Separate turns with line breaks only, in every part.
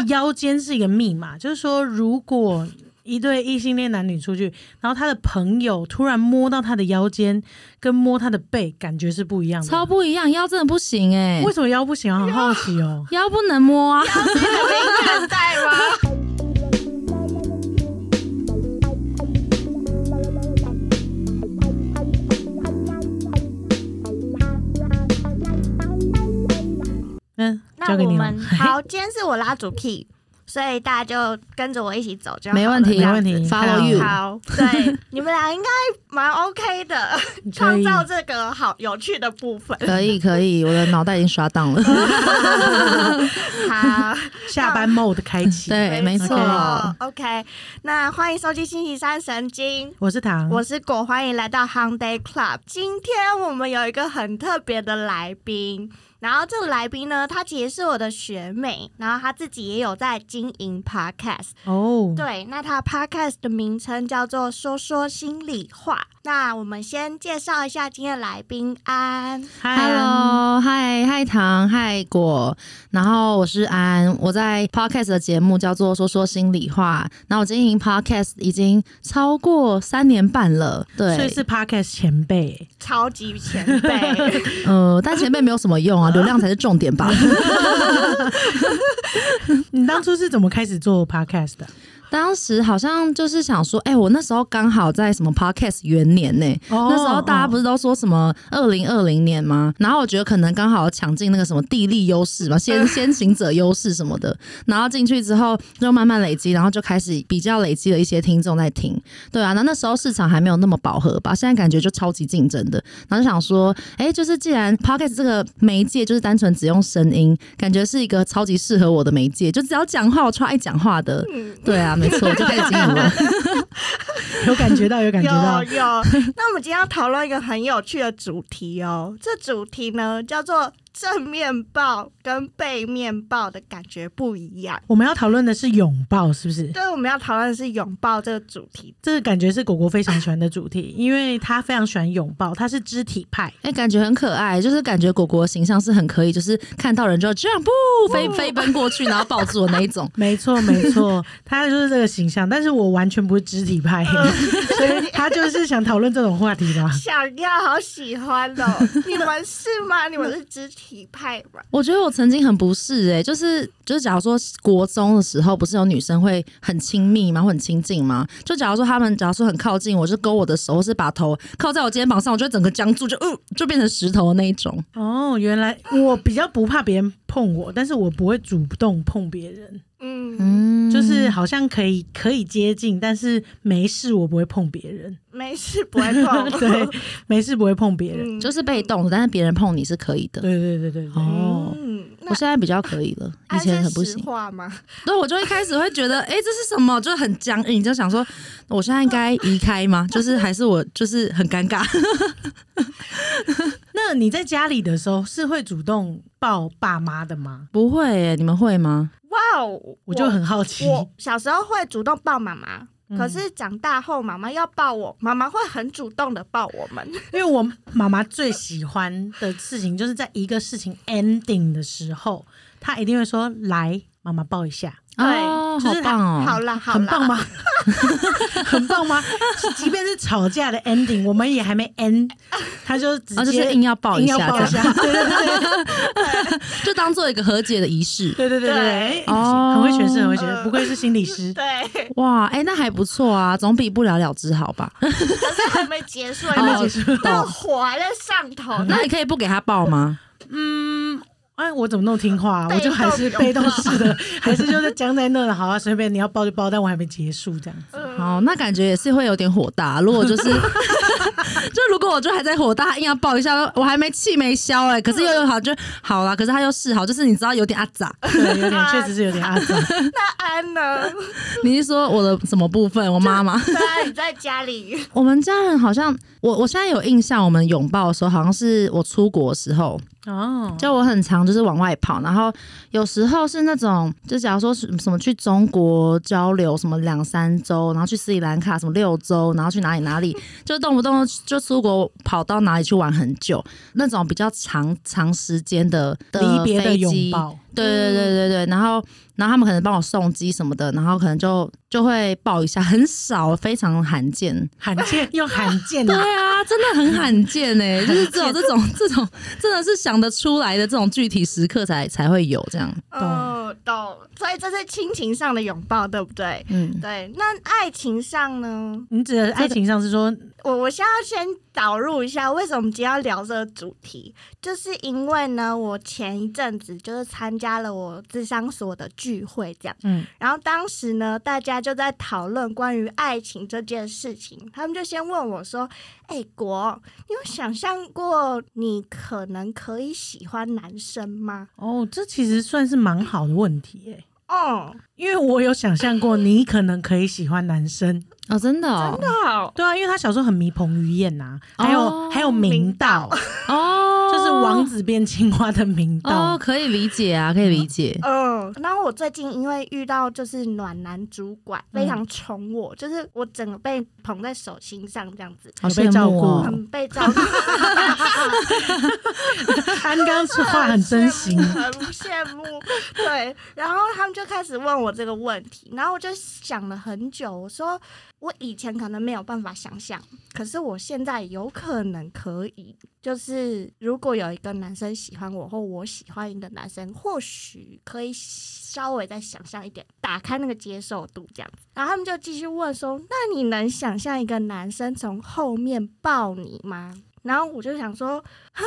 以腰间是一个密码，就是说，如果一对异性恋男女出去，然后他的朋友突然摸到他的腰间，跟摸他的背，感觉是不一样的。
超不一样，腰真的不行哎、
为什么腰不行啊？很好奇哦。
腰不能摸啊。
是敏感带吗？
嗯，
那
交给你了。
我们 好，今天是我拉主 key，所以大家就跟着我一起走就好了
没问题
没问题
子
Follow you
好，对，你们俩应该蛮 OK 的，
可
创造这个好有趣的部分。
可以可以，我的脑袋已经刷档了。
好，
下班 mode 开启。
对，没错。
OK，那欢迎收听星期三神经。
我是唐，
我是果，欢迎来到 Hung Day Club。今天我们有一个很特别的来宾，然后这个来宾呢，她其实是我的学妹，然后她自己也有在经营 Podcast。
哦，
对，那她 Podcast 的名称叫做“说说心里话”。那我们先介绍一下今天的来宾安。
Hello，嗨嗨糖，嗨果，然后我是安，我在 Podcast 的节目叫做《说说心里话》，然后我经营 Podcast 已经超过三年半了，对，
所以是 podcast 前辈。
超级前辈，
呃，但前辈没有什么用啊，流量才是重点吧。
你当初是怎么开始做 podcast 的？
当时好像就是想说，哎、我那时候刚好在什么 podcast 元年呢、
哦
那时候大家不是都说什么二零二零年吗？然后我觉得可能刚好抢进那个什么地利优势嘛，先 先行者优势什么的。然后进去之后就慢慢累积，然后就开始比较累积了一些听众在听。对啊，那那时候市场还没有那么饱和吧，现在感觉就超级竞争的。然后就想说，哎、就是既然 podcast 这个媒介就是单纯只用声音，感觉是一个超级适合我的媒介，就只要讲话，我超爱讲话的。对啊，没错，就开始经营了。
有感觉到，有感觉到
有。有。那我们今天要讨论一个很有趣的主题哦，这主题呢叫做正面抱跟背面抱的感觉不一样。
我们要讨论的是拥抱，是不是？
对，我们要讨论的是拥抱这个主题。
这个感觉是果果非常喜欢的主题，因为他非常喜欢拥抱，他是肢体派。
哎、感觉很可爱，就是感觉果果形象是很可以，就是看到人就这样不飞飞奔过去，然后抱住我那一种。
没错，没错，他就是这个形象。但是我完全不是肢体派，所以他就是想讨论这种话题吧。
想要，好喜欢哦！你们是吗？你们是肢体派吧？
我觉得我曾经很不适哎、就是就是，假如说国中的时候，不是有女生会很亲密吗？会很亲近吗？就假如说他们假如说很靠近，我就勾我的手，或是把头靠在我肩膀上，我就会整个僵住，就嗯、就变成石头的那一种。
哦，原来我比较不怕别人碰我，但是我不会主动碰别人，
嗯，
嗯，
就是好像可以可以接近，但是没事我不会碰别人。
没事，不会碰。
对，没事不会碰别人。
嗯
就是被动，但是别人碰你是可以的。
对对对对对。
哦，
嗯，
我现在比较可以了，以前很不行。
话吗？
对，我就一开始会觉得，哎、这是什么？就很僵硬，就想说，我现在应该移开吗？就是还是我就是很尴尬。
那你在家里的时候是会主动抱爸妈的吗？
不会耶，你们会吗？
哇哦，
我就很好奇。
我小时候会主动抱妈妈，
嗯
可是长大后妈妈要抱我，妈妈会很主动的抱我们。
因为我妈妈最喜欢的事情，就是在一个事情 ending 的时候，她一定会说：“来，妈妈抱一下。
对
哦，好
就是
棒哦！
好啦，”好啦，
很棒吗？很棒吗？即便是吵架的 ending，我们也还没 end，他就直
啊，就是
接
硬要抱一
硬要
下，这样
抱一下。对对对对
就当做一个和解的仪式。
对对对对
哦
很会诠释，很会诠释，不愧是心理师。
对，
哇，哎、那还不错啊，总比不了了之好吧？
可是还没结束，
还没结束
那火还在上头。
那你可以不给他抱吗？
嗯，哎，我怎么那么听话、啊？我就还是被动式的，还是就是僵在那了。好啊，随便你要抱就抱，但我还没结束这样子。
嗯
好，那感觉也是会有点火大。如果就是，就如果我就还在火大，硬要抱一下，我还没气没消哎、可是又又好就好啦，可是他又示好，就是你知道有点阿杂。
对，有点确实是有点阿杂。
那安呢？
你是说我的什么部分？我妈妈？
对啊，你在家里，
我们家人好像，我我现在有印象，我们拥抱的时候，好像是我出国的时候，
哦，
就我很常就是往外跑，然后有时候是那种，就假如说什什么去中国交流，什么两三周，然后去斯里兰卡什么六周，然后去哪里哪里，就动不动就出国跑到哪里去玩很久，那种比较长长时间的的
离别的拥抱。
对对对对对，然后然后他们可能帮我送机什么的，然后可能就就会抱一下，很少，非常罕见。
罕见 又罕见
对
啊！
啊，真的很罕见哎，就是只有这种 这种真的是想得出来的这种具体时刻才才会有这样。
哦，懂。所以这是亲情上的拥抱，对不对？
嗯，
对。那爱情上呢？
你指的爱情上是说，
我我先要先导入一下，为什么我们今天要聊这个主题，就是因为呢，我前一阵子就是参加了我智商所的聚会，这样，
嗯，
然后当时呢，大家就在讨论关于爱情这件事情，他们就先问我说：“哎、国，你有想象过你可能可以喜欢男生吗？
哦，这其实算是蛮好的问题耶，？”
哦，
因为我有想象过你可能可以喜欢男生，
哦，真的哦，
好，
对啊，因为他小时候很迷彭于晏呐、还有、
哦
还有明道，
哦，
就是王子变青蛙的明道。
哦，可以理解啊，可以理解。
嗯，然后我最近因为遇到就是暖男主管，非常宠我，就是我整个被捧在手心上这样子，
好
被照顾
很被照顾，
安刚说话很真心，
很羡慕。对，然后他们就开始问我这个问题，然后我就想了很久，我说我以前可能没有办法想象，可是我现在有可能可以。就是如果有一个男生喜欢我，或我喜欢一个男生，或许可以稍微再想象一点，打开那个接受度这样子。然后他们就继续问说：“那你能想象一个男生从后面抱你吗？”然后我就想说：“哈，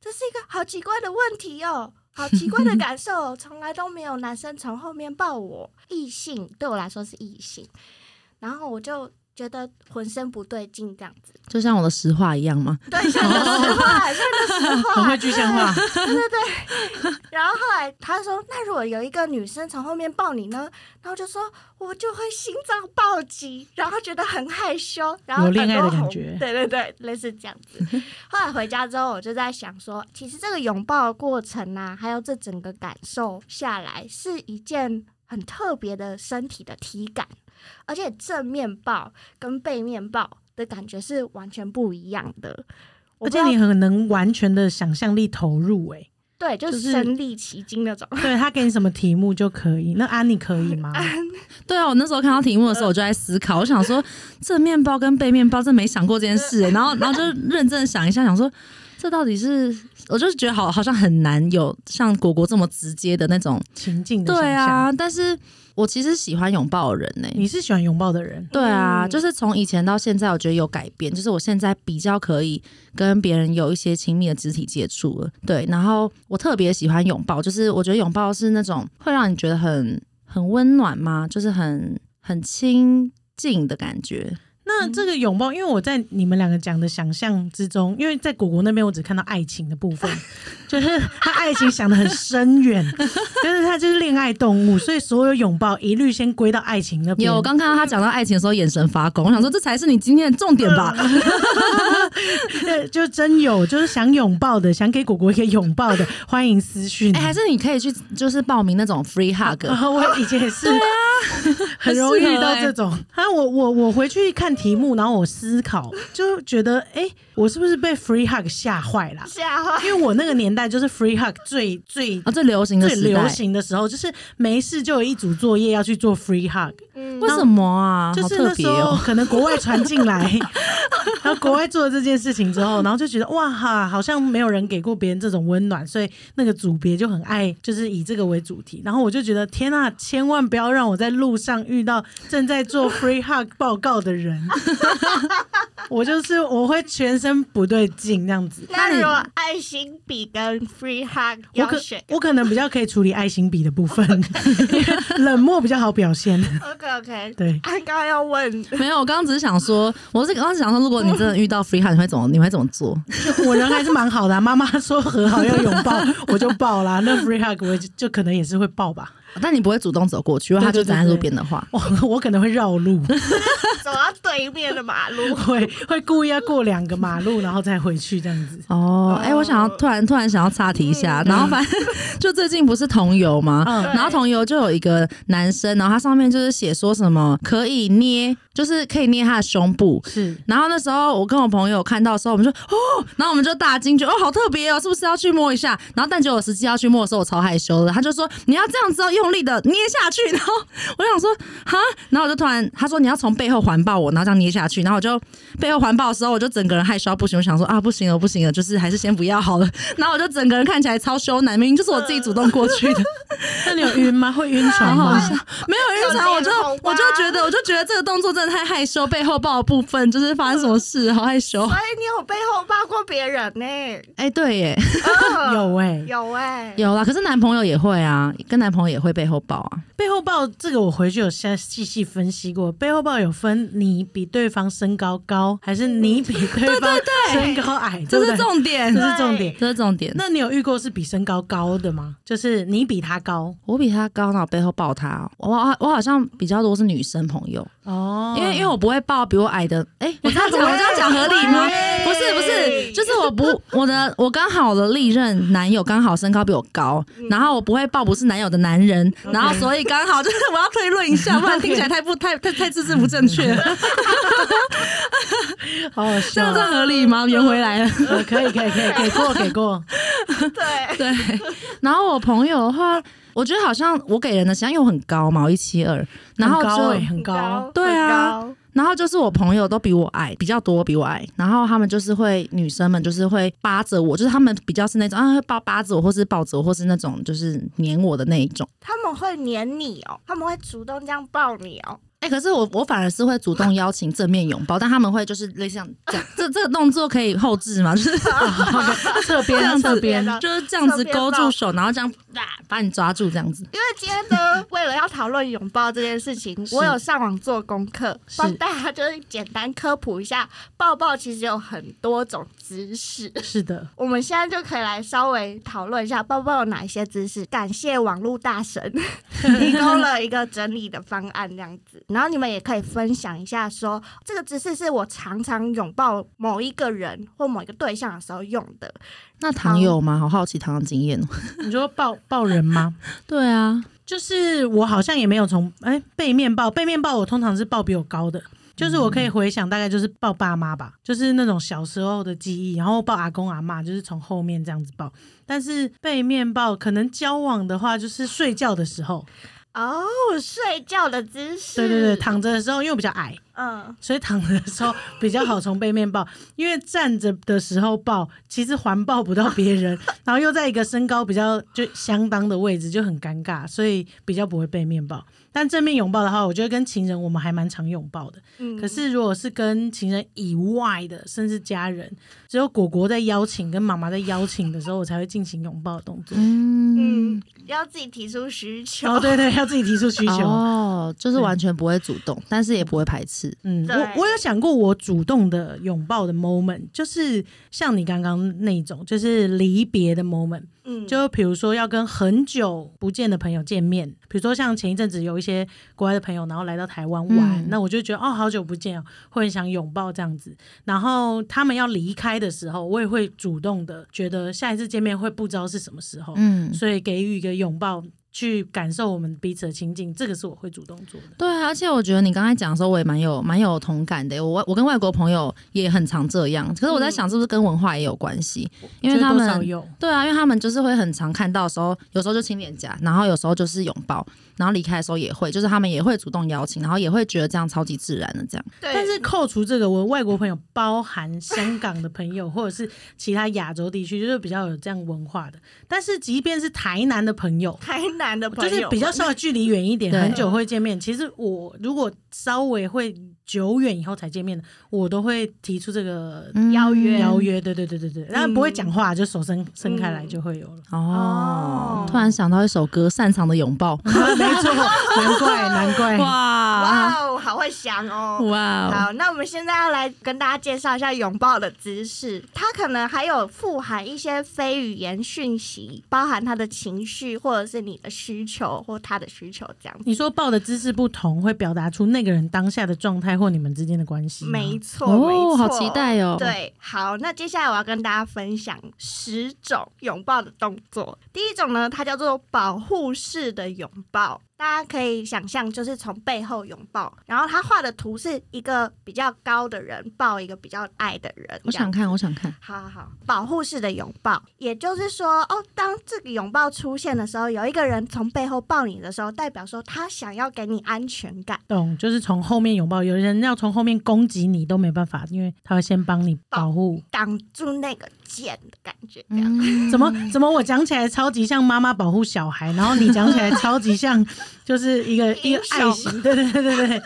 这是一个好奇怪的问题哦。”好奇怪的感受，从来都没有男生从后面抱我，异性对我来说是异性，然后我就觉得浑身不对劲，这样子。
就像我的实话一样吗？
对，像个实话，像个实
很
话
会，具象化。
对对对。然后后来他说：“那如果有一个女生从后面抱你呢？”然后就说：“我就会心脏暴击，然后觉得很害羞，然后
有恋爱的感觉
对对对，类似这样子。后来回家之后，我就在想说，其实这个拥抱的过程啊，还有这整个感受下来，是一件很特别的身体的体感，而且正面抱跟背面抱的感觉是完全不一样的。
而且你很能完全的想象力投入、欸，
对，就
就是是
身临其境那种。
对他给你什么题目就可以。那安妮可以吗？
对啊，我那时候看到题目的时候，我就在思考，我想说 正面包跟背面包，真没想过这件事、欸然后，然后就认真想一下，想说这到底是，我就是觉得好好像很难有像果果这么直接的那种。
情境的想
对
象。
啊，但是我其实喜欢拥抱的人呢、
你是喜欢拥抱的人，
对啊，
嗯
就是从以前到现在，我觉得有改变。就是我现在比较可以跟别人有一些亲密的肢体接触了。对，然后我特别喜欢拥抱，就是我觉得拥抱是那种会让你觉得很很温暖吗？就是很很亲近的感觉。
那这个拥抱，因为我在你们两个讲的想象之中，因为在果果那边我只看到爱情的部分，就是他爱情想的很深远，就是他就是恋爱动物，所以所有拥抱一律先归到爱情那边。
有，我刚看到他讲到爱情的时候，眼神发光，我想说这才是你今天的重点吧？
对，就真有，就是想拥抱的，想给果果一个拥抱的，欢迎私讯。
哎、还是你可以去就是报名那种 free hug，、
啊，我以前也是，对啊，很容易遇到这种。啊，我我我回去看题目，然后我思考，就觉得，哎、我是不是被 free hug 吓坏了？
吓坏！
因为我那个年代就是 free hug 最最
啊，最流行的
最流，行的时候，就是没事就有一组作业要去做 free hug，
嗯
为什么啊？
就是
特别
那时候
哦。
可能国外传进来，然后国外做了这件事情之后，然后就觉得哇哈，好像没有人给过别人这种温暖，所以那个组别就很爱，就是以这个为主题。然后我就觉得天呐，千万不要让我在路上遇到正在做 free hug 报告的人，我就是我会全身不对劲这样子。
那如果爱心笔跟 free hug
我可
要选
我可能比较可以处理爱心笔的部分，冷漠比较好表现。
，OK OK。
对，
他刚刚要问，
没有，我刚刚只是想说，我是刚刚想说，如果你真的遇到 free hug，你会怎么？你会怎么做？
我人还是蛮好的、啊。妈妈说和好要拥抱，我就抱啦。那 free hug 我就就可能也是会抱吧。
但你不会主动走过去，因为他就站在路边的话。
我我可能会绕路，
走到对面的马路，
会会故意要过两个马路，然后再回去这样子。
哦，哎、我想要突然突然想要插题一下，然后反正就最近不是同游吗？
嗯
然后同游就有一个男生，然后他上面就是写说什么可以捏就是可以捏他的胸部。
是
然后那时候我跟我朋友看到的时候，我们就哦，然后我们就大惊觉哦，好特别哦，是不是要去摸一下？然后但结果我实际要去摸的时候，我超害羞的。他就说你要这样子哦，用力的捏下去。然后我想说哈，然后我就突然他说你要从背后环抱我，然后这样捏下去。然后我就背后环抱的时候，我就整个人害羞不行。我想说啊，不行了，不行了，就是还是先不要好了。然后我就整个人看起来超羞男，明明就是我自己主动过去的。
那你有晕吗？会晕船吗？
没有晕船，我就我就觉得，我就觉得这个动作真的太害羞，背后抱的部分就是发生什么事，好害羞。
所以你有背后抱过别人呢、
哎、对耶，
嗯
有哎、
有哎、
有啦，可是男朋友也会啊，跟男朋友也会背后抱啊。
背后抱这个我回去有先细细分析过，背后抱有分你比对方身高高，还是你比对方 身高矮，
这是重点，
这是重点。
这是重点。
那你有遇过是比身高高的吗？就是你比他高
我比他高，然后我背后抱他我我好像比较多是女生朋友，
哦，
因为因为我不会抱比我矮的。哎、我这样讲，我这样讲合理吗？不是不是，就是我不我的我刚好的历任男友刚好身高比我高，然后我不会抱不是男友的男人，然后所以刚好就是我要推论一下，不然听起来太不太太太字字不正确。了，
好好
这
笑
样这样合理吗？圆回来了。
呃可以可以可以给过给过，
对，
对，然后我朋友的话，我觉得好像我给人的形象又很高嘛，我一七二，然后就、
很高哎、很高，
对啊然后就是我朋友都比我矮，比较多比我矮，然后他们就是会女生们就是会扒着我，就是他们比较是那种啊会抱扒着我，或是抱着我，或是那种就是黏我的那一种。
他们会黏你哦，他们会主动这样抱你哦。
哎、可是我我反而是会主动邀请正面拥抱，但他们会就是类似像这样，这这个动作可以后置吗？就是
侧边
这
边
就是这样子勾住手，然后这样啊把你抓住这样子。
因为今天呢，为了要讨论拥抱这件事情，我有上网做功课，帮大家就是简单科普一下，抱抱其实有很多种姿势。
是的，
我们现在就可以来稍微讨论一下抱抱有哪一些姿势。感谢网络大神 提供了一个整理的方案，这样子。然后你们也可以分享一下说这个姿势是我常常拥抱某一个人或某一个对象的时候用的。
那糖有吗？好好奇糖的经验哦。
你说抱抱人吗？
对啊，
就是我好像也没有从哎、背面抱，背面抱我通常是抱比我高的。就是我可以回想，大概就是抱爸妈吧，就是那种小时候的记忆，然后抱阿公阿妈，就是从后面这样子抱。但是背面抱，可能交往的话，就是睡觉的时候，
哦，睡觉的姿势。
对对对，躺着的时候，因为我比较矮，
嗯，
所以躺着的时候比较好从背面抱，因为站着的时候抱，其实环抱不到别人，然后又在一个身高比较就相当的位置，就很尴尬，所以比较不会背面抱。但正面拥抱的话，我觉得跟情人我们还蛮常拥抱的。
嗯
可是如果是跟情人以外的，甚至家人，只有果果在邀请跟妈妈在邀请的时候，我才会进行拥抱的动作。
嗯
嗯，要自己提出需求。
哦，对对，要自己提出需求。
哦，就是完全不会主动，但是也不会排斥。
嗯，我我有想过我主动的拥抱的 moment，就是像你刚刚那种，就是离别的 moment。
嗯，
就比如说要跟很久不见的朋友见面，比如说像前一阵子有一些国外的朋友，然后来到台湾玩，
嗯
那我就觉得哦，好久不见哦，会很想拥抱这样子。然后他们要离开的时候，我也会主动的觉得下一次见面会不知道是什么时候，
嗯，
所以给予一个拥抱。去感受我们彼此的亲近，这个是我会主动做的。
对啊，而且我觉得你刚才讲的时候，我也蛮有蛮有同感的。我我跟外国朋友也很常这样，可是我在想，是不是跟文化也有关系？因为他们对啊，因为他们就是会很常看到的时候，有时候就亲脸颊，然后有时候就是拥抱，然后离开的时候也会，就是他们也会主动邀请，然后也会觉得这样超级自然的这样。
对，
但是扣除这个，我外国朋友包含香港的朋友，或者是其他亚洲地区，就是比较有这样文化的。但是即便是台南的朋友，
台南的朋友
就是比较稍微距离远一点，很久会见面。其实我如果稍微会久远以后才见面的，我都会提出这个
嗯
邀约
邀约。对对对对对，然后不会讲话，就手伸伸开来就会有了。
哦
哦，
突然想到一首歌《擅长的拥抱》，
没错，难怪难怪。
哇
哇哦，好会想哦。
哇哦，
好，那我们现在要来跟大家介绍一下拥抱的姿势，它可能还有富含一些非语言讯息，包含他的情绪或者是你的需求或他的需求这样子。
你说抱的姿势不同，会表达出那个人当下的状态或你们之间的关系。
没错，
好期待哦
对，好，那接下来我要跟大家分享十种拥抱的动作。第一种呢，它叫做保护式的拥抱。大家可以想象，就是从背后拥抱，然然后他画的图是一个比较高的人抱一个比较矮的人，
我想看，我想看。
好好好，保护式的拥抱，也就是说，哦，当这个拥抱出现的时候，有一个人从背后抱你的时候，代表说他想要给你安全感。
懂，就是从后面拥抱，有人要从后面攻击你都没办法，因为他会先帮你保护。
挡住那个剑的感觉，这样、
嗯，
怎么怎么我讲起来超级像妈妈保护小孩，然后你讲起来超级像就是一个一个爱心，对对对对对，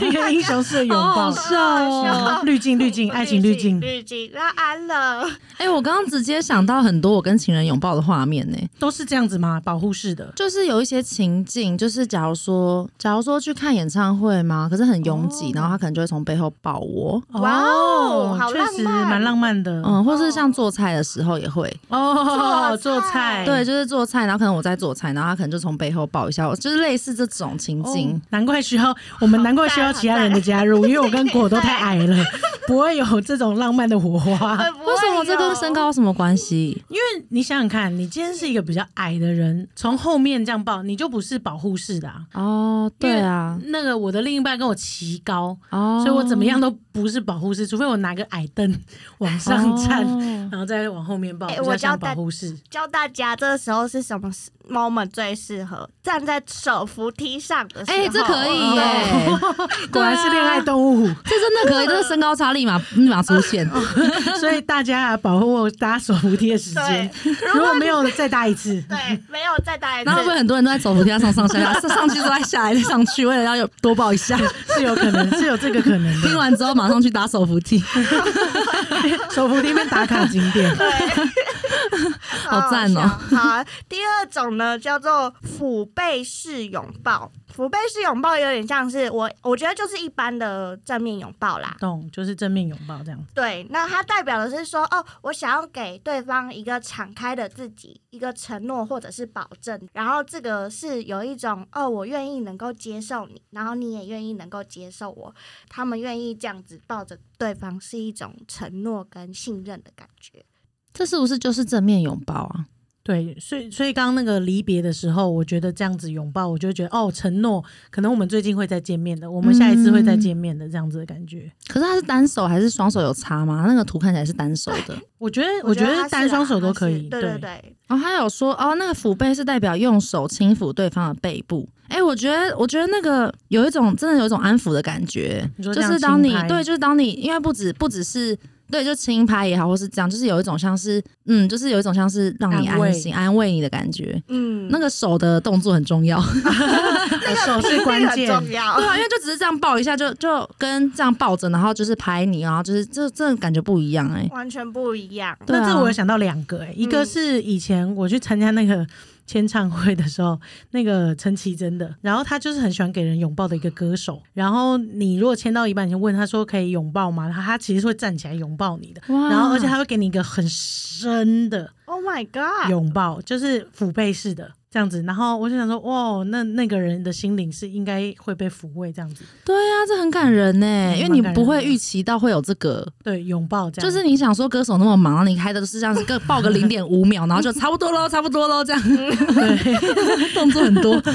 一个英雄式的拥抱。
好好，笑。哦！
滤镜滤镜，爱情滤镜，
滤镜，那安了，
哎、我刚刚直接想到很多我跟情人拥抱的画面呢、
都是这样子吗？保护式的，
就是有一些情境，就是假如说，假如说去看演唱会嘛，可是很拥挤，
哦。
然后他可能就会从背后抱我，
哇哦好
确实
浪漫
蛮浪漫的。
嗯，或是像做菜的时候也会，
哦，
做菜。
做菜，
对，就是做菜，然后可能我在做菜，然后他可能就从背后抱一下我，就是类似这种情境。
哦难怪需要我们难怪需要其他人的加入，因为我跟果都太矮了，不会有这种浪漫的火花。
呃
为什么这跟身？高有什么关系？
因为你想想看，你今天是一个比较矮的人，从后面这样抱，你就不是保护式的啊。
哦，对啊，
那个我的另一半跟我齐高，
哦，
所以我怎么样都不是保护式，除非我拿个矮凳往上站，
哦
然后再往后面抱，
哎
比较像
我教
保护式。
教大家这时候是什么 moment 最适合站在手扶梯上的时候？
哎、这可以耶，
果然是恋爱动物，
这真的可以，这个身高差立马立马出现。
所以大家啊，保护搭手扶梯的时间，如果没有再搭一次。
对，没有再搭一次
那会不会很多人都在手扶梯上上上下下，上上去之后再下来再上去，为了要有多抱一下？
是有可能，是有这个可能
听。完之后马上去搭手扶梯，
手扶梯面打卡景点，对。
好赞哦。
好第二种呢叫做腹背式拥抱。腹背式拥抱有点像是我，我觉得就是一般的正面拥抱啦。
懂，就是正面拥抱这样子。
对，那它代表的是说，哦，我想要给对方一个敞开的自己，一个承诺或者是保证，然后这个是有一种，哦，我愿意能够接受你，然后你也愿意能够接受我，他们愿意这样子抱着对方，是一种承诺跟信任的感觉。
这是不是就是正面拥抱啊？
对，所以所以刚刚那个离别的时候，我觉得这样子拥抱，我就觉得哦，承诺，可能我们最近会再见面的，我们下一次会再见面的，这样子的感觉。
可是他是单手还是双手有差吗？那个图看起来是单手的。
我觉得，我觉得单双手都可以。
对对对对，
哦，他有说哦，那个腹背是代表用手轻抚对方的背部。哎、我觉得，我觉得那个有一种真的有一种安抚的感觉，就是当你对，就是当你因为不止不只是对，就轻拍也好，或是这样，就是有一种像是嗯，就是有一种像是让你
安
心、安慰你的感觉。
嗯，
那个手的动作很重要，
手是关键。
重要
对。啊，因为就只是这样抱一下，就就跟这样抱着，然后就是拍你，然后就是这这感觉不一样哎、
完全不一样。
那这我有想到两个、欸，一个
嗯
是以前我去参加那个签唱会的时候，那个陈绮贞的，然后他就是很喜欢给人拥抱的一个歌手。然后你如果签到一半，你就问他说可以拥抱吗？他他其实是会站起来拥抱你的，然后而且他会给你一个很深的
Oh my god！
拥抱，就是抚背式的这样子。然后我就想说，哇，那那个人的心灵是应该会被抚慰这样子，
对啊，这很感人呢、
嗯
因为你不会预期到会有这个，
对，拥抱这样，
就是你想说歌手那么忙，你开的都是这样子，各抱个零点五秒，然后就差不多喽，差不多喽，这样 动作很多。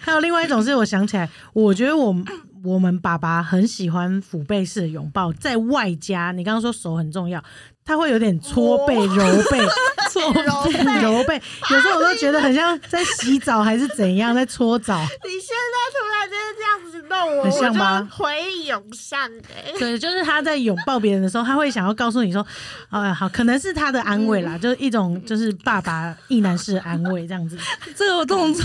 还有另外一种是我想起来，我觉得我我们爸爸很喜欢抚背式的拥抱，在外加你刚刚说手很重要，他会有点搓背、揉背、搓
揉背。
揉背，有时候我都觉得很像在洗澡还是怎样，在搓澡。
你现在突然间这样子弄我，
很像吧？
我就回忆涌上哎、
对，就是他在拥抱别人的时候，他会想要告诉你说，啊，好，可能是他的安慰啦，就是一种就是爸爸意男式的安慰这样子，
这个动作，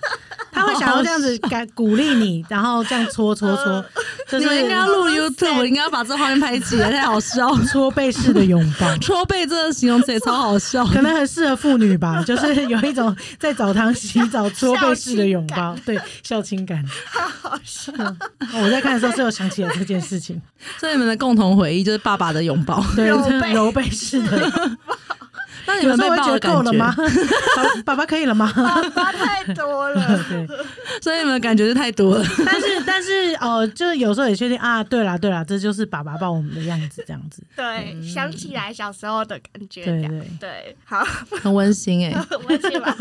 他会想要这样子感鼓励你，然后这样搓搓搓，就
你们应该要录 YouTube，应该要把这画面拍起来，太好笑了。
搓背式的拥抱。
搓背这个形容词也超好笑，
可能很适合妇女吧，就是有一种在澡堂洗澡搓背式的拥抱，对，孝亲感。
好笑。
我在看的时候是有想起了这件事情，
所以你们的共同回忆就是爸爸的拥抱。
对，
揉背
式的，
那你们被抱的
时候会觉得够了吗
觉，？
爸 爸爸可以了吗？
爸爸太多了，
对，
所以你们感觉是太多了。
但是但是哦，就是有时候也确定啊，对啦对啦，这就是爸爸抱我们的样子，这样子，
对，想起来小时候的感觉，
对对。
对，好，
很温馨哎、
温馨吧。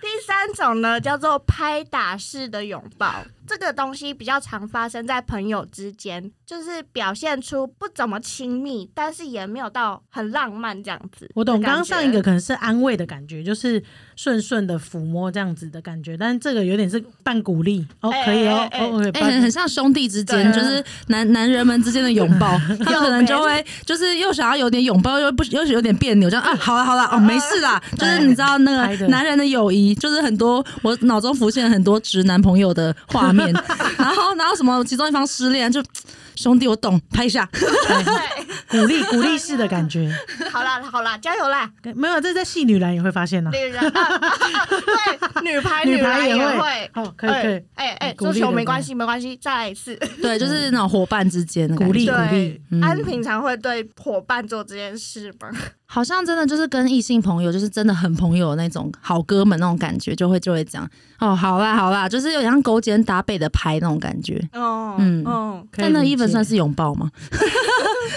第三种呢叫做拍打式的拥抱，这个东西比较常发生在朋友之间，就是表现出不怎么亲密，但是也没有到很浪漫这样子。
我懂，刚刚上一个可能是安慰的感觉，就是顺顺的抚摸这样子的感觉，但是这个有点是半鼓励哦，
哎
可以哦
哎，哎
哦，
哎、很很像兄弟之间，就是男男人们之间的拥抱，他们可能就会就是又想要有点拥抱，又不又有点别扭，这样啊，好了好了，哦，没事啦，就是你知道那个男人的友谊，就是很多我脑中浮现很多直男朋友的画面，然后然后什么其中一方失恋就兄弟我懂，拍一下，
对，
鼓励鼓励式的感觉，
好啦好啦，加油啦！
没有，这在戏女篮也会发现呢，
女人。对，女排
女排
排
也会。
会。
哦，可以可以，
哎哎，
鼓励的
做球没关系没关系，再来一次。
对，就是那种伙伴之间的
鼓励
鼓
励。
安平常会对伙伴做这件事吗？
好像真的就是跟异性朋友，就是真的很朋友的那种好哥们那种感觉，就会就会讲哦，好啦好啦，就是有点像勾肩搭背的拍那种感觉。
哦，
嗯
嗯
可以理
但那一分
解
算是拥抱吗？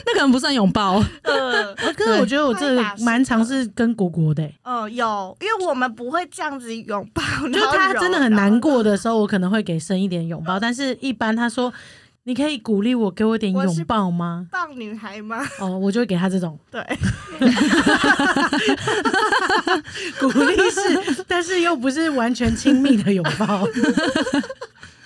那可能不算拥抱。
呃
呃可是我觉得我这蛮尝试跟果果的、欸，
呃，有，因为我们不会这样子拥抱，
就他真的很难过的时候，我可能会给深一点拥抱，但是一般他说你可以鼓励我，给我点拥抱吗？
棒女孩吗？
哦，我就会给他这种
对，
鼓励是，但是又不是完全亲密的拥抱。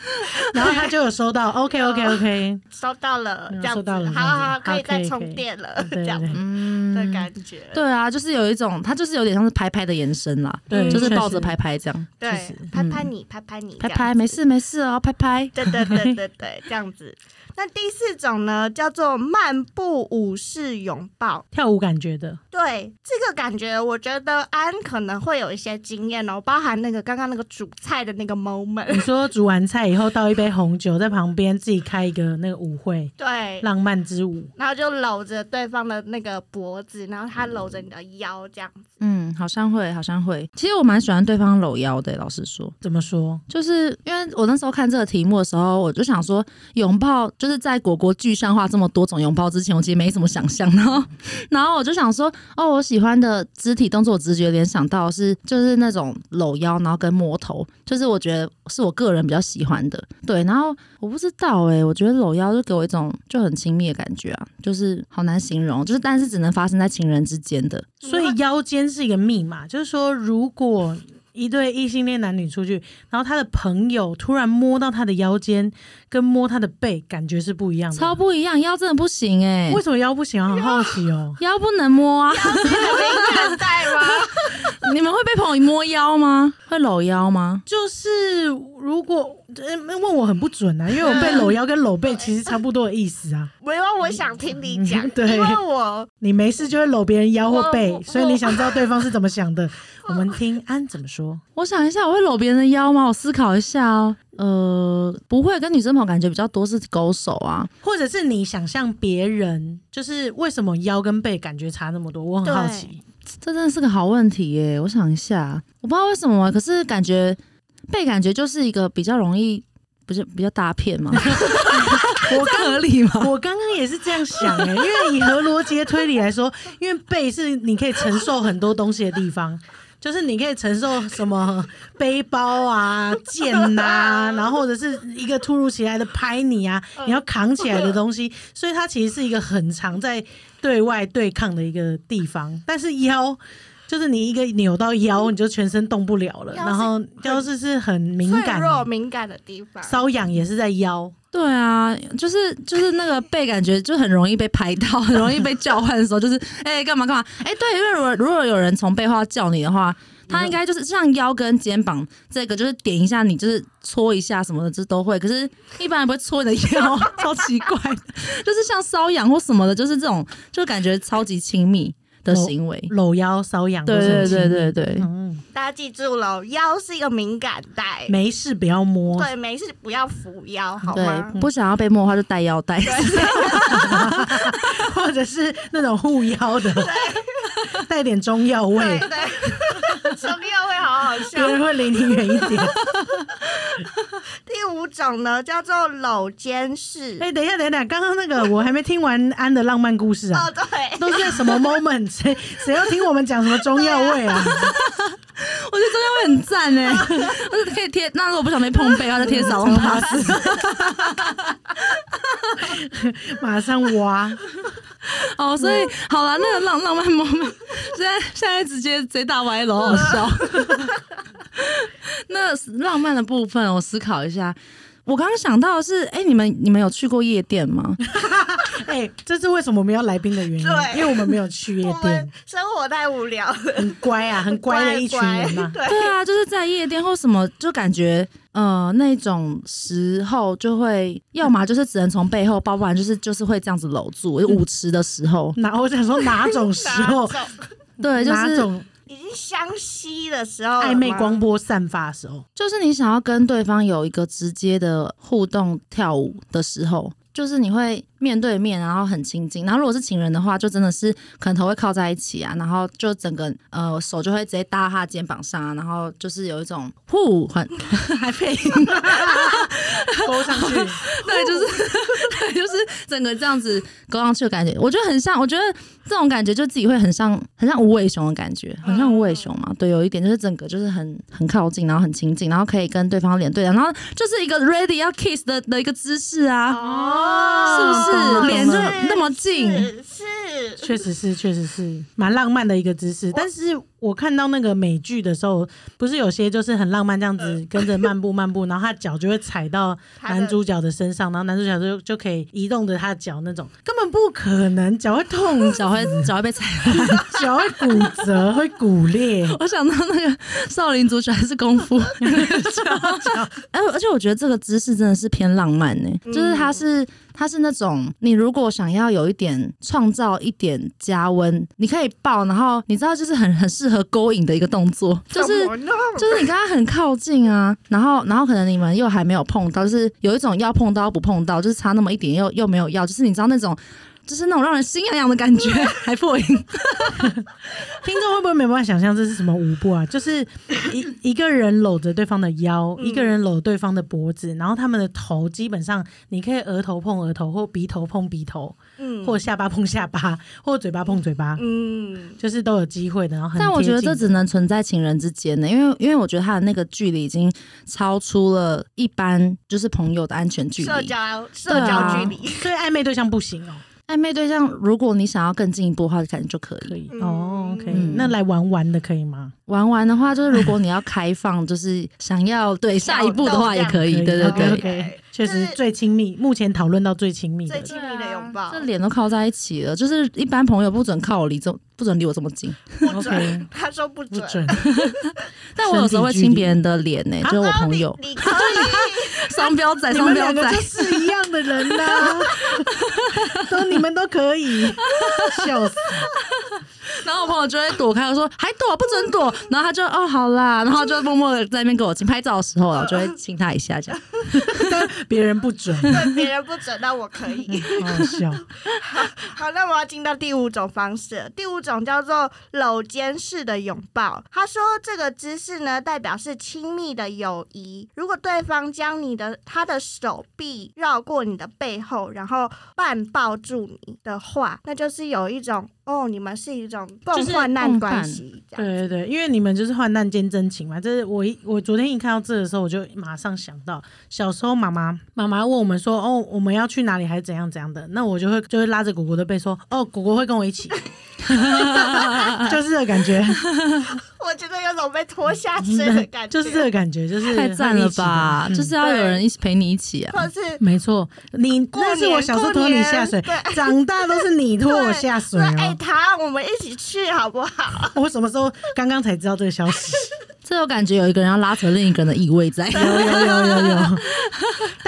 然后他就有收到，OK OK OK，
收到了，
嗯
这样子，
收到了
好好好，可以再充电了，这样
嗯
的感觉。
对。啊，就是有一种，他就是有点像是拍拍的延伸啦，
对，
就是抱着拍拍这样，
对，拍拍你，拍拍你，
拍拍，没事没事哦，拍拍。
对对对对对，这样子。那第四种呢，叫做漫步舞式拥抱。
跳舞感觉的，
对这个感觉，我觉得安可能会有一些经验哦，包含那个刚刚那个煮菜的那个 moment。
你说煮完菜以后倒一杯红酒在旁边，自己开一个那个舞会，
对，
浪漫之舞。
然后就搂着对方的那个脖子，然后他搂着你的腰，这样子。
嗯，好像会，好像会。其实我蛮喜欢对方搂腰的，老实说，
怎么说？
就是因为我那时候看这个题目的时候，我就想说，拥抱就是在果果具象化这么多种拥抱之前，我其实没怎么想象。然后，然后我就想说，哦，我喜欢的肢体动作，直觉联想到是就是那种搂腰，然后跟摸头，就是我觉得是我个人比较喜欢的。对，然后我不知道诶、我觉得搂腰就给我一种就很亲密的感觉啊，就是好难形容，就是但是只能发生在情人之间的。
所以腰间是一个密码，就是说，如果一对异性恋男女出去，然后他的朋友突然摸到他的腰间，跟摸他的背，感觉是不一样的。
超不一样，腰真的不行诶、
为什么腰不行啊？很好奇哦。
腰不能摸啊！你们会被朋友摸腰吗？会搂腰吗？
就是如果呃问我很不准啊，因为我被搂腰跟搂背其实差不多的意思啊。
没有，我想听你讲，
对
因为我
你没事就会搂别人腰或背，所以你想知道对方是怎么想的。我们听安怎么说。
我想一下，我会搂别人的腰吗？我思考一下哦。呃，不会，跟女生朋友感觉比较多是勾手啊。
或者是你想象别人，就是为什么腰跟背感觉差那么多？我很好奇。
这真的是个好问题耶！我想一下，我不知道为什么，可是感觉背感觉就是一个比较容易，不是比较大片嘛？
我
这合理吗？
我刚刚也是这样想哎、因为以合逻辑的推理来说，因为背是你可以承受很多东西的地方。就是你可以承受什么 背包啊、剑呐、然后或者是一个突如其来的拍你啊，你要扛起来的东西，所以它其实是一个很常在对外对抗的一个地方。但是腰，就是你一个扭到腰，你就全身动不了了。然后腰是是很敏感的，
弱敏感的地方。
瘙痒也是在腰。
对啊，就是就是那个背感觉就很容易被拍到，很容易被叫唤的时候，就是哎干嘛干嘛？哎，对，因为如果如果有人从背后要叫你的话。他应该就是像腰跟肩膀这个，就是点一下你，就是搓一下什么的，这都会。可是，一般人不会搓你的腰，超奇怪的。就是像瘙痒或什么的，就是这种，就感觉超级亲密的行为。
搂腰瘙痒
对对对对对，
嗯，
大家记住了，腰是一个敏感带，
没事不要摸，
对，没事不要扶腰，好
对
吗？，
不想要被摸的话就带腰带。
或者是那种护腰的，带点中药味，
对，中药味好好
别
笑。
人会离你远一点。
第五种呢，叫做搂肩式。
哎、等一下，等一下，刚刚那个我还没听完安的浪漫故事啊
哦，，对，
都是在什么 moment？谁谁要听我们讲什么中药味啊？
我觉得中药味很赞哎，就是可以贴。那如果不小心碰背，然后就贴小龙巴斯。
马上挖，
哦，所以好了，那个浪浪漫 moment，现在现在直接直接大歪楼，好笑。那浪漫的部分，我思考一下。我刚刚想到的是，哎、你们你们有去过夜店吗？
哎、这是为什么我们要来宾的原因，
对。
因为我们没有去夜
我们
店，
生活太无聊了，
很乖啊，很乖的一群人呐、
对，
对啊，就是在夜店或什么，就感觉呃那种时候就会，要么就是只能从背后抱，不然就是就是会这样子搂住舞池的时候，
哪我想说哪种时候，
哪种？
对，就是
哪种
已经相吸的时候，
暧昧光波散发的时候，
就是你想要跟对方有一个直接的互动跳舞的时候。就是你会面对面，然后很亲近。然后如果是情人的话，就真的是可能头会靠在一起啊，然后就整个呃手就会直接搭他的肩膀上啊，然后就是有一种呼很
还配勾上去，
对，就是 对，就是整个这样子勾上去的感觉，我觉得很像，我觉得这种感觉就自己会很像，很像无尾熊的感觉，很像无尾熊嘛。对，有一点就是整个就是很很靠近，然后很亲近，然后可以跟对方脸对然后就是一个 ready 要 kiss 的的一个姿势啊，
哦，
是不是？
懂
脸就
了
那么近，
是是，
确实是，确实是蛮浪漫的一个姿势。但是我看到那个美剧的时候，不是有些就是很浪漫，这样子跟着漫步漫步，然后他脚就会踩到男主角的身上，然后男主角就就可以移动着他的脚那种，根本不可能，脚会痛，
脚会脚会被踩烂。
脚会骨折，会骨裂。
我想到那个少林足球还是功夫，哎，而且我觉得这个姿势真的是偏浪漫呢、就是它是它是那种你如果想要有一点创造一点加温，你可以抱，然后你知道就是很很适合勾引的一个动作，就是就是你跟他很靠近啊，然后然后可能你们又还没有碰到，就是有一种要碰到不碰到，就是差那么一点又又没有要，就是你知道那种。就是那种让人心痒痒的感觉，还破音。
听众会不会没办法想象这是什么舞步啊？就是一一个人搂着对方的腰，
嗯
一个人搂对方的脖子，然后他们的头基本上你可以额头碰额头，或鼻头碰鼻头，
嗯
或下巴碰下巴，或嘴巴碰嘴巴，
嗯，
就是都有机会的。然后很
但我觉得这只能存在情人之间呢，因为因为我觉得他的那个距离已经超出了一般就是朋友的安全距离。
社交社交距离，
所以暧昧对象不行哦，
暧昧对象，如果你想要更进一步的话，可能就可以。
可以、
嗯
哦，OK，、
嗯。
那来玩玩的可以吗？
玩玩的话，就是如果你要开放，就是想要对下一步的话，也可以。
可以。
对对对。
OK，确实最亲密，目前讨论到最亲密的
最，亲密的拥抱
这，脸都靠在一起了，就是一般朋友不准靠我离这，不准离我这么近。
不
OK
准，他说不
不
准，
但我有时候会亲别人的脸呢，就是我朋友。
你可以，
双标仔，
你
双标仔
们两个就。是一样的人呐、都你们都可以，笑死！
然后我朋友就会躲开，我说还躲不准躲，然后他就哦好啦，然后就默默的在那边给我亲拍照的时候啊，我就会亲他一下这样。
但别人不准，
对别人不准，那我可以。
好好笑。
好，那我要进到第五种方式。第五种叫做搂肩式的拥抱。他说这个姿势呢，代表是亲密的友谊。如果对方将你的他的手臂绕过你的背后，然后半抱住你的话，那就是有一种哦，你们是一种共
就是
患难关系。
对对对，因为你们就是患难见真情嘛。这是我一我昨天一看到这的时候，我就马上想到小时候妈妈妈妈问我们说，哦，我们要去哪里还是怎样怎样的，那我就会就会拉着果果的背说，哦，果果会跟我一起，就是这个感觉，
我觉得有种被拖下水的感觉，
就是这个感觉，就是
太赞了吧！
嗯
就是要有人一起陪你一起啊。
或是
没错，你
过
那是我小时候拖你下水长大都是你拖我下水
说哎，
哦。
他我们一起去好不好？
我什么时候刚刚才知道这个消息？
这种感觉有一个人要拉扯另一个人的意味在。
有有有有有，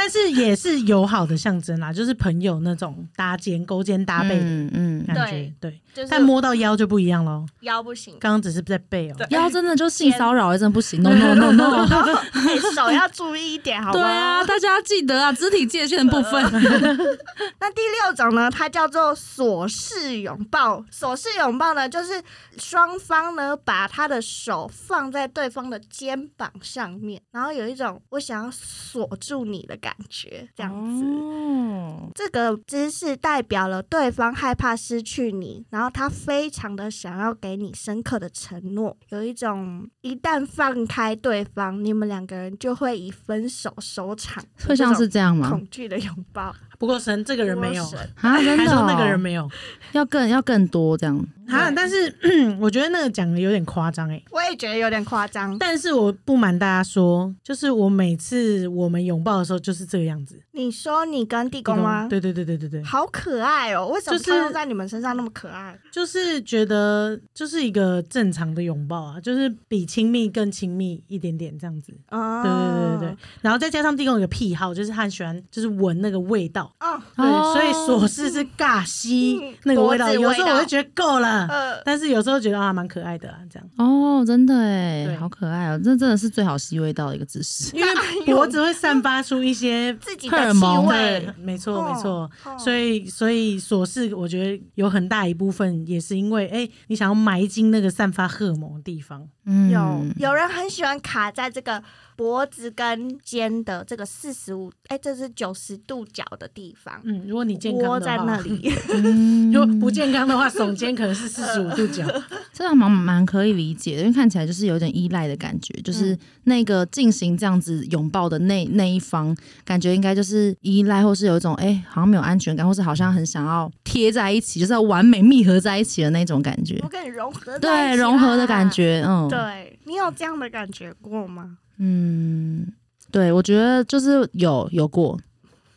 但是也是友好的象征啦，就是朋友那种搭肩勾肩搭背的
嗯嗯，
感觉，对。
就是
但摸到腰就不一样喽，
腰不行，
刚刚只是在背哦。
腰真的就性骚扰，真的不行，no no no no。
哎手要注意一点，好吗？
对啊，大家要记得啊，肢体界限的部分。
那第六种呢，它叫做锁式拥抱。锁式拥抱呢，就是双方呢把他的手放在对方的肩膀上面，然后有一种我想要锁住你的感觉，这样子。
哦，
这个姿势代表了对方害怕失去你，然后他非常的想要给你深刻的承诺，有一种一旦放开对方，你们两个人就会以分手收场，
会像是这样吗？
恐惧的拥抱。
不过神这个人没有，
啊，真的、哦，
还说那个人没有
要更要更多这样。
啊，但是 我觉得那个讲的有点夸张哎。
我也觉得有点夸张。
但是我不瞒大家说，就是我每次我们拥抱的时候就是这个样子。
你说你跟地公吗？
对对对对对对，
好可爱哦！为什么
就是
在你们身上那么可爱？
就是觉得就是一个正常的拥抱啊，就是比亲密更亲密一点点这样子。
哦，
对对对对对，然后再加上地公有个癖好，就是他很喜欢就是闻那个味道。
哦，
对，
哦。
所以琐事是尬吸
嗯
那个味道，有时候我会觉得够了，
呃，
但是有时候觉得啊蛮可爱的啊，这样，
哦，真的哎，好可爱哦！这真的是最好吸味道的一个姿势。
因为 脖子会散发出一些
自己的气
荷尔蒙
味。
对，，没错
哦
没错，
哦
所以所以琐事，我觉得有很大一部分也是因为，哎、你想要埋进那个散发荷尔蒙的地方，
嗯。
有有人很喜欢卡在这个脖子跟肩的这个四十五，哎，这是九十度角的地方，
嗯，如果你健康
窝在
的话，
那里。
嗯
如果不健康的话，耸肩可能是 四十五度角，
这样蛮蛮可以理解的，因为看起来就是有点依赖的感觉，就是那个进行这样子拥抱的那那一方，感觉应该就是依赖，或是有一种哎、好像没有安全感，或是好像很想要贴在一起，就是要完美密合在一起的那种感觉
我，跟你融合
对，融合的感。觉，嗯，
对你有这样的感觉过吗？
嗯，对，我觉得就是有有过，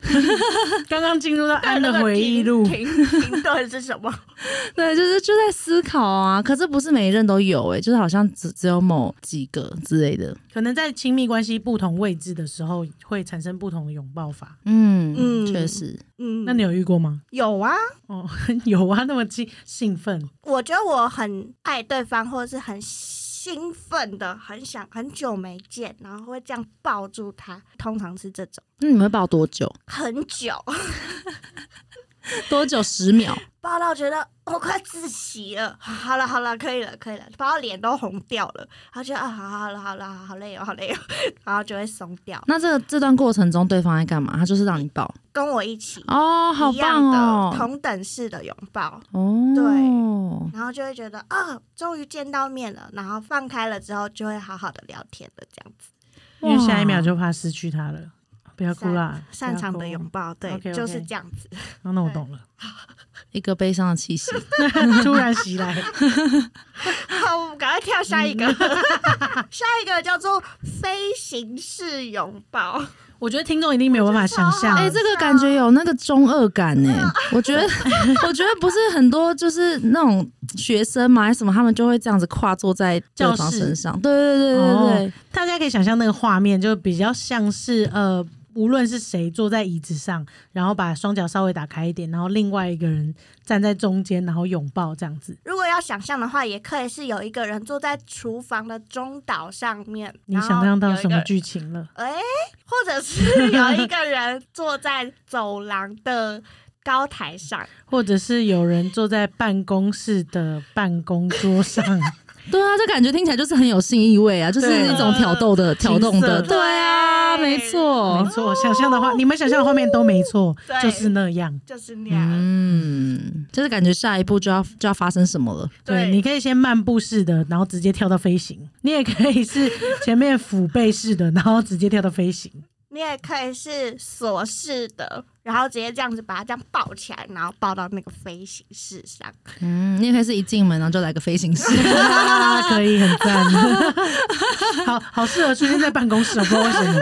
刚刚进入到安的回忆录，
停停停顿是什么？
对，就是就在思考啊，可是不是每一任都有哎、就是好像只只有某几个之类的，
可能在亲密关系不同位置的时候，会产生不同的拥抱法。
嗯
嗯
确实，
嗯，
那你有遇过吗？
有啊？
哦，有啊，那么兴兴奋，
我觉得我很爱对方，或者是很兴奋的，很想很久没见，然后会这样抱住他，通常是这种
那你们会抱多久？
很久，
多久？十秒？
抱到觉得我快窒息了。好了好了，可以了可以了，抱到脸都红掉了，然后觉得啊好好了好了好累哦好累哦，然后就会松掉，
那这这段过程中，对方在干嘛？他就是让你抱
跟我一起。
哦，好棒哦，
同等式的拥抱，
哦，
对然后就会觉得啊，终于见到面了，然后放开了之后，就会好好的聊天了，这样子。
因为下一秒就怕失去他了。不要哭啦，
擅长的拥
抱。
抱，对就是这样子。
哦那我懂了，
一个悲伤的气息。
突然袭来，
好，我们赶快跳下一个，下一个叫做飞行式拥抱。
我觉得听众一定没有办法想象。
哎、这个感觉有那个中二感呢。我觉得，我觉得不是很多，就是那种学生嘛，还是什么，他们就会这样子跨坐在
教室
身上。对对对对对，
大家可以想象那个画面，就比较像是呃，无论是谁坐在椅子上，然后把双脚稍微打开一点，然后另外一个人站在中间，然后拥抱这样子。
如果要想象的话，也可以是有一个人坐在厨房的中岛上面，
你想象到什么？剧情了？
哎、或者是有一个人坐在走廊的高台上，
或者是有人坐在办公室的办公桌上，
对啊，这感觉听起来就是很有性意味啊，就是
对
一种挑逗的、挑动的。对啊，没错
没。错，想象的话，你们想象的画面都没错，就是那样。
就是那样。
嗯，就是感觉下一步就要就要发生什么了。
对，你可以先漫步式的，然后直接跳到飞行；你也可以是前面俯背式的，然后直接跳到飞行。
你也可以是锁式的，然后直接这样子把它这样抱起来，然后抱到那个飞行室上。
嗯，你也可以是一进门然后就来个飞行式。
啊，可以，很赞，好好适合出现在办公室，我不知道为什么。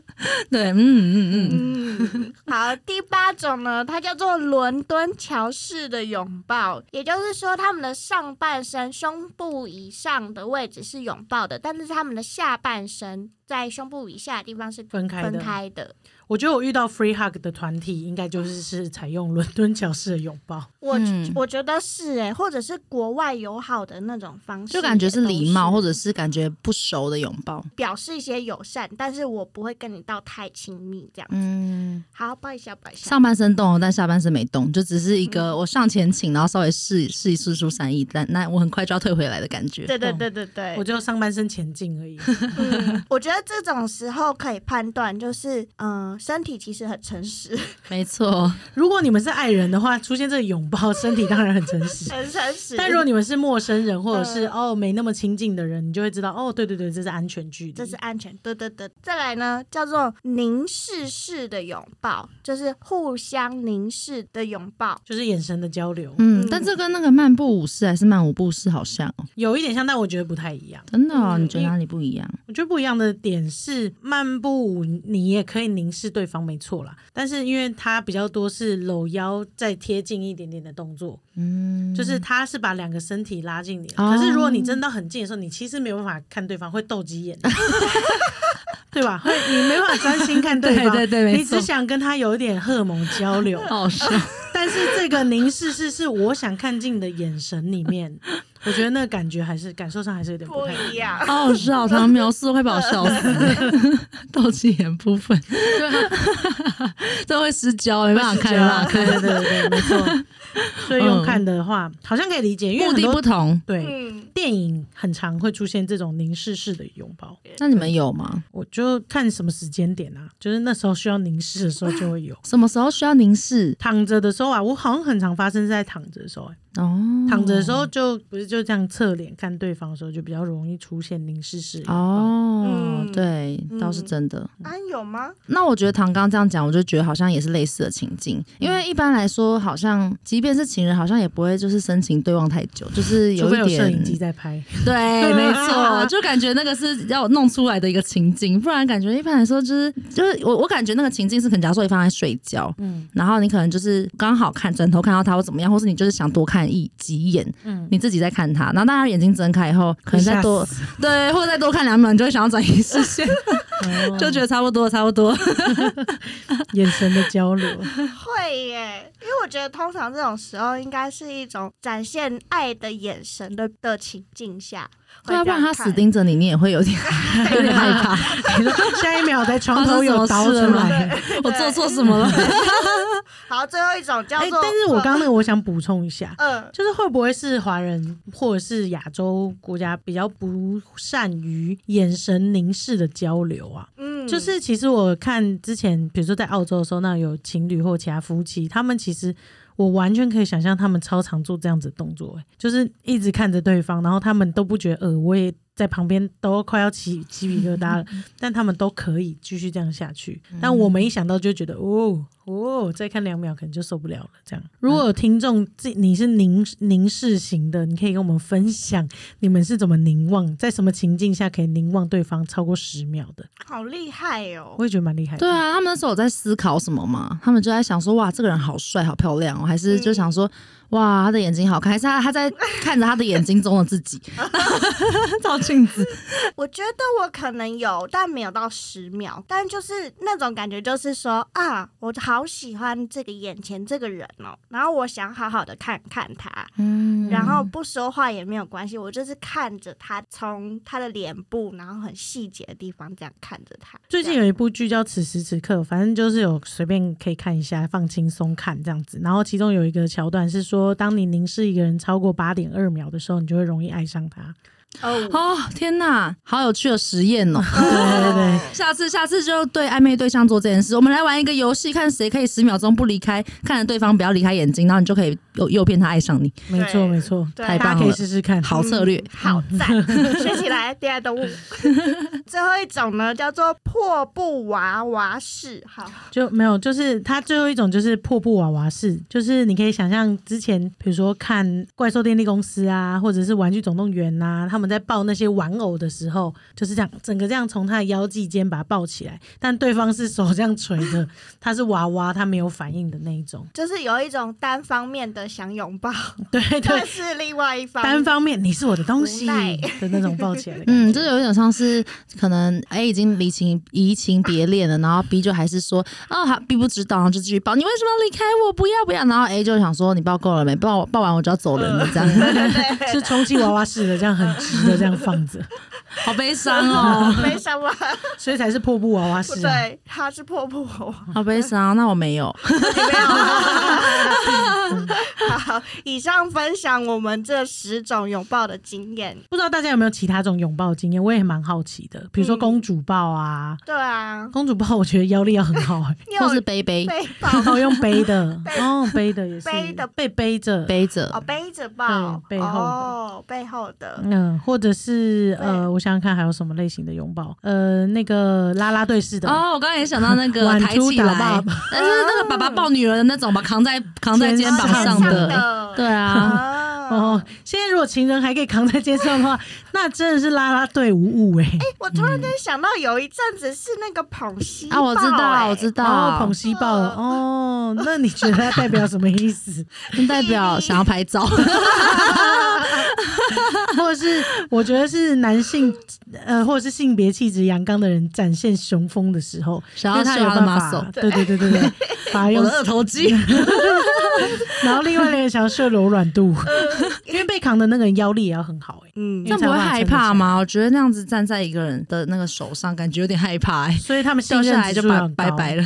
对，嗯嗯嗯，
嗯，好，第八种呢，它叫做伦敦桥式的拥抱，也就是说，他们的上半身胸部以上的位置是拥抱的，但是他们的下半身在胸部以下的地方是
分开的
分开的。
我觉得我遇到 free hug 的团体，应该就是是采用伦敦桥式的拥抱。
我、
嗯
我觉得是哎、或者是国外友好的那种方式，
就感觉是礼貌，或
者
者是感觉不熟的拥抱。
表示一些友善，但是我不会跟你到太亲密这样。
嗯，
好，抱一下，抱一下。
上半身动了，但下半身没动，就只是一个我上前倾，然后稍微试试一试出善意，但那我很快就要退回来的感觉。
对对对对对，
我就上半身前进而已。
嗯，我觉得得这种时候可以判断，就是嗯、呃身体其实很诚实，
没错，
如果你们是爱人的话，出现这个拥抱，身体当然很诚实。
很诚实。
但如果你们是陌生人，或者是、
嗯
哦没那么亲近的人，你就会知道哦，对对对，这是安全距离。
这是安全，对对对。再来呢，叫做凝视式的拥抱，就是互相凝视的拥抱。
就是眼神的交流，
嗯
嗯，
但这跟那个漫步舞式还是漫舞步式好像哦，
有一点像，但我觉得不太一样。
真的哦，
嗯
你觉得哪里不一样？
我觉得不一样的点是，漫步舞你也可以凝视对方，没错啦。但是因为他比较多是搂腰再贴近一点点的动作，
嗯，
就是他是把两个身体拉近点。
哦
可是如果你真的很近的时候，你其实没有办法看对方，会斗鸡眼，对吧？会你没办法专心看对方，
对对对
你只想跟他有一点荷尔蒙交 流。但是这个凝视是是我想看进的眼神里面，我觉得那个感觉还是感受上还是有点
不
太
一样，
好好笑，常常描述会把我笑死。斗鸡眼部分，这会失焦，没办法看，没办法
对
看，
对对对，没错。所以用看的话，好像可以理解，因为
目的不同。
对
嗯，
电影很常会出现这种凝视式的拥抱。
那你们有吗？
我就看什么时间点啊，就是那时候需要凝视的时候就会有。
什么时候需要凝视？
躺着的时候啊，我好像很常发生在躺着的时候、欸
哦，
躺着的时候就不是就这样侧脸看对方的时候，就比较容易出现凝视式的拥抱。
哦
嗯，
对，
嗯
倒是真的。
安有吗？
那我觉得唐刚刚这样讲，我就觉得好像也是类似的情境，因为一般来说，好像即便是情人，好像也不会就是深情对望太久，就是
有
一点
摄影机在拍，
对，没错，就感觉那个是要弄出来的一个情境，不然感觉一般来说就是就是我我感觉那个情境是可能假如说你放在睡觉，
嗯
然后你可能就是刚好看枕头看到他或怎么样，或是你就是想多看一几眼，
嗯，
你自己在看他，然后大家眼睛睁开以后，可能再多对，或者再多看两秒，你就会想要转移视线，
哦
就觉得差不多差不多。
眼神的交流。
会耶，因为我觉得通常这种时候应该是一种展现爱的眼神的的情境下，
对啊，不然他死。盯着你，你也会有点 有点害怕。
下一秒在床头有刀出来。
我做错什么了？
好，最后一种叫
哎、
做，
但是我刚刚那个我想补充一下，
嗯
就是会不会是华人或者是亚洲国家比较不善于眼神凝视的交流啊？
嗯，
就是其实我看之前，比如说在澳洲的时候，那有情侣或其他夫妻，他们其实我完全可以想象他们超常做这样子的动作、欸就是一直看着对方，然后他们都不觉得呃，我也在旁边都快要起鸡皮疙瘩了，但他们都可以继续这样下去。但我们一想到就觉得哦哦，再看两秒可能就受不了了。这样，如果有听众自你是凝凝视型的，你可以跟我们分享你们是怎么凝望，在什么情境下可以凝望对方超过十秒的？
好厉害哦
我。也觉得蛮厉害的。
对啊，他们那时候有在思考什么嘛？他们就在想说，哇，这个人好帅，好漂亮哦，还是就想说，哇，他的眼睛好看，还是他他在看着他的眼睛中的自己，照镜子。
我觉得我可能有，但没有到十秒，但就是那种感觉，就是说啊，我好喜欢这个眼前这个人哦，然后我想好好的看看他，
嗯
然后不说话也没有关系，我就是看着他，从他的脸部，然后很细节的地方这样看着他。
最近有一部剧叫《此时此刻》，反正就是有随便可以看一下，放轻松看这样子。然后其中有一个桥段是说，说当你凝视一个人超过八点二秒的时候，你就会容易爱上他。
哦，
哦，天哪，好有趣的实验哦！
对 对对，
下次下次就对暧昧对象做这件事。我们来玩一个游戏，看谁可以十秒钟不离开，看着对方不要离开眼睛，然后你就可以诱诱骗他爱上你。
没错没错，
对
太棒了
可以试试看。
好策略。
好赞，学起来，第二动物。最后一种呢，叫做破布娃娃式。好，
就没有，就是它最后一种就是破布娃娃式，就是你可以想象之前，比如说看《怪兽电力公司》啊，或者是《玩具总动员》呐，他们在抱那些玩偶的时候，就是这样，整个这样从他的腰际间把他抱起来，但对方是手这样垂的，他是娃娃，他没有反应的那一种。
就是有一种单方面的想拥抱，
对对
但，是另外一方
单方面你是我的东西的那种抱起来。
嗯，这有点像是可能 A 已经离情移情别恋了，然后 B 就还是说哦好 B 不知道，然后就继续抱，你为什么要离开我？不要不要，然后 A 就想说你抱够了没？抱抱完我就要走人了，这样
是充气娃娃式的，这样很直的这样放着，
好悲伤哦，
没什么，
所以才是破布娃娃
不
式、啊。
对，他是破布娃娃，
好悲伤。那我没有，
没有。好，以上分享我们这十种拥抱的经验。
不知道大家有没有其他种拥抱经验？我也蛮好奇的，比如说
嗯
公主抱啊，
对啊，
公主抱我觉得腰力要很好、
或是背背
背抱
然后用背的
背，
哦，背的也是
背的
被背着，
背着
哦，背着抱，
对背后的
哦，背后的，
嗯，或者是呃，我想想看还有什么类型的拥抱，呃，那个啦啦队式的，
哦，我刚刚也想到那个
晚
抬起来但是那个爸爸抱女儿的那种吧，扛在扛在肩膀
肩上
上的，
的。
对啊，
啊
哦，现在如果情人还可以扛在肩上的话，那真的是啦啦队无误哎、哎
我突然间想到，有一阵子是那个捧西
啊，我知道，
欸。
我知
哦，
道
捧，西抱了。哦，那你觉得它代表什么意思？
代表想要拍照，
或者是我觉得是男性呃，或者是性别气质阳刚的人展现雄风的时候，
想
因为他
要他
有办法
muscle，，
对对对对对，把用
二头肌，
然后另外一个人想要秀柔软度，因为被扛的那个人腰力也要很好哎、
嗯
这样不会害怕吗？我觉得那样子站在一个人的那个手上，感觉有点害怕、欸，
所以他们信
掉下
任
来就拜
指数要很高
拜拜，了。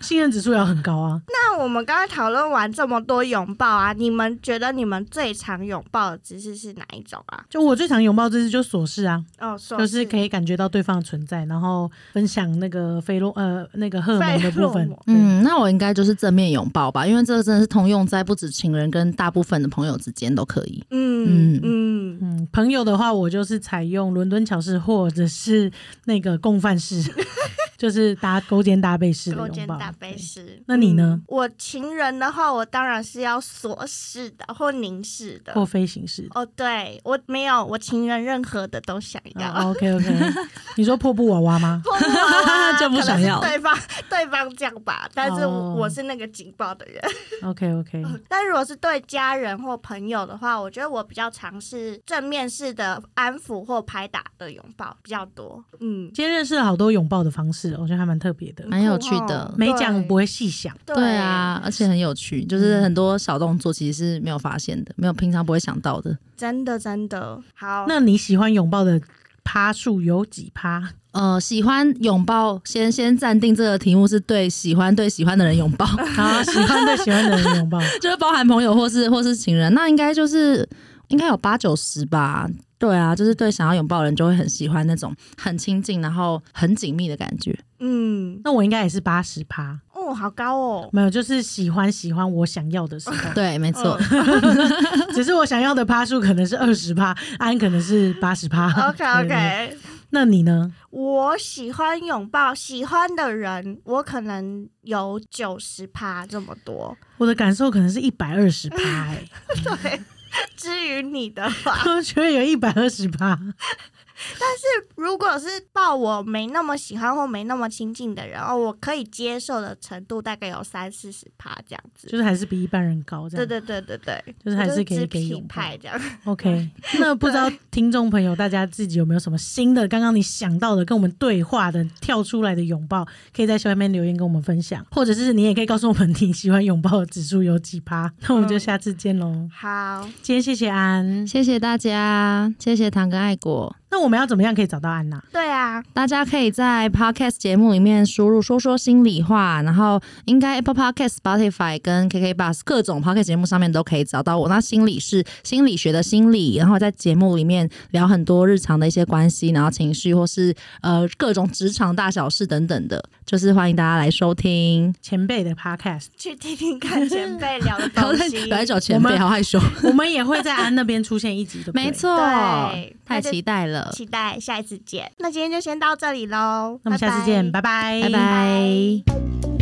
信任指数要很高啊。
那我们刚才讨论完这么多拥抱啊，你们觉得你们最常拥抱的姿势是哪一种啊？
就我最常拥抱姿势就琐事啊，
哦，说
就是可以感觉到对方的存在，然后分享那个菲洛呃那个荷尔蒙的部分嗯，
那我应该就是正面拥抱吧，因为这个真的是通用在不止情人跟大部分的朋友之间都可以。
嗯嗯
嗯，朋友的话，我就是采用伦敦桥式或者是那个共犯式，就是搭勾肩搭背式的
勾
拥抱。
肩搭背式。
那你呢
嗯我情人的话，我当然是要锁式的或凝视的。
或飞行式。
哦，对我没有，我情人任何的都想要。
哦 OK OK，你说破布娃娃吗？
碰娃娃
就不想要
对方对方这样吧，但是
哦
我是那个警报的人。
OK OK，
但如果是对家人或朋友的话，我觉得我比较尝试正面式的安抚或拍打的拥抱比较多。嗯，
今天认识了好多拥抱的方式，我觉得还蛮特别的，
蛮有趣的
没讲不会细想。
对啊，而且很有趣，就是很多小动作其实是没有发现的，没有平常不会想到的。
真的真的好。
那你喜欢拥抱的趴数有几趴？
呃，喜欢拥抱，先先暂定这个题目是对喜欢对喜欢的人拥抱，
啊，喜欢对喜欢的人拥抱。
就是包含朋友或是或是情人，那应该就是应该有八九十吧。对啊，就是对想要拥抱的人就会很喜欢那种很亲近，然后很紧密的感觉。
嗯，
那我应该也是八十趴，
哦，好高哦。
没有，就是喜欢喜欢我想要的时候。
对，没错。
只是我想要的趴数可能是二十趴，安可能是八十趴。
OK OK，
那你呢？
我喜欢拥抱喜欢的人，我可能有九十趴这么多。
我的感受可能是一百二十趴，哎，
对，至于你的话，
我觉得有一百二十八。趴。
如果是抱我没那么喜欢或没那么亲近的人，哦，我可以接受的程度大概有三四十趴这样子。
就是还是比一般人高，这样。
对对对对对，
就是还是可以给拥抱
匹派这样。
OK，那不知道 听众朋友大家自己有没有什么新的，刚刚你想到的跟我们对话的跳出来的拥抱，可以在下面留言跟我们分享，或者是你也可以告诉我们你喜欢拥抱的指数有几趴。那我们就下次见喽。
好，
今天谢谢安，
谢谢大家，谢谢糖跟爱果。
那我们要怎么样可以找到安娜？
对啊，
大家可以在 Podcast 节目里面输入“说说心里话”，然后应该 Apple Podcast、Spotify 跟 KK Bus 各种 Podcast 节目上面都可以找到我。那心理是心理学的心理，然后在节目里面聊很多日常的一些关系，然后情绪或是呃各种职场大小事等等的，就是欢迎大家来收听。
前辈的 Podcast，
去听听看前辈聊的东西。
来找前辈，好害羞。
我们也会在安那边出现一集，的？
没。错
对，
太期待了，
期待下一次见。那今天就先到这里喽，
那么下次见，拜拜，
拜拜。